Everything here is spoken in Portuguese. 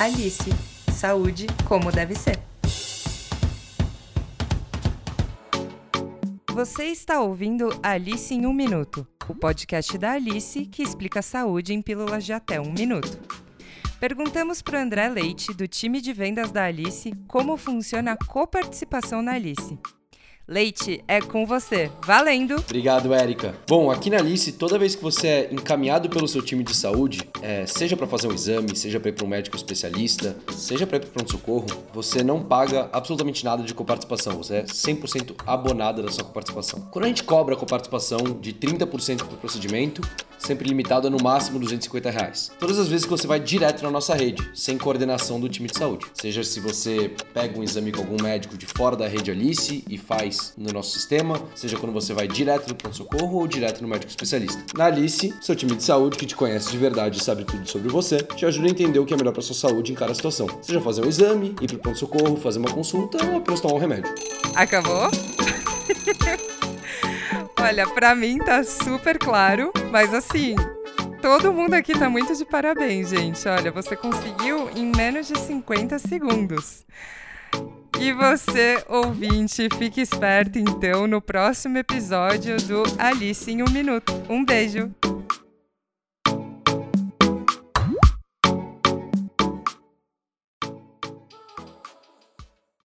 Alice, saúde como deve ser. Você está ouvindo Alice em um Minuto, o podcast da Alice que explica saúde em pílulas de até um minuto. Perguntamos para o André Leite, do time de vendas da Alice, como funciona a coparticipação na Alice. Leite, é com você. Valendo! Obrigado, Érica. Bom, aqui na Alice, toda vez que você é encaminhado pelo seu time de saúde, é, seja para fazer um exame, seja para ir para um médico especialista, seja para ir para pronto-socorro, você não paga absolutamente nada de coparticipação. Você é 100% abonada da sua coparticipação. Quando a gente cobra a coparticipação de 30% para o procedimento, sempre limitado a no máximo 250 reais. Todas as vezes que você vai direto na nossa rede, sem coordenação do time de saúde. Seja se você pega um exame com algum médico de fora da rede Alice e faz no nosso sistema, seja quando você vai direto no pronto-socorro ou direto no médico especialista. Na Alice, seu time de saúde que te conhece de verdade e sabe tudo sobre você, te ajuda a entender o que é melhor para sua saúde em cada situação. Seja fazer um exame, ir pro pronto-socorro, fazer uma consulta ou apenas tomar um remédio. Acabou? Olha, para mim tá super claro, mas assim, todo mundo aqui tá muito de parabéns, gente. Olha, você conseguiu em menos de 50 segundos. E você, ouvinte, fique esperto então no próximo episódio do Alice em um Minuto. Um beijo!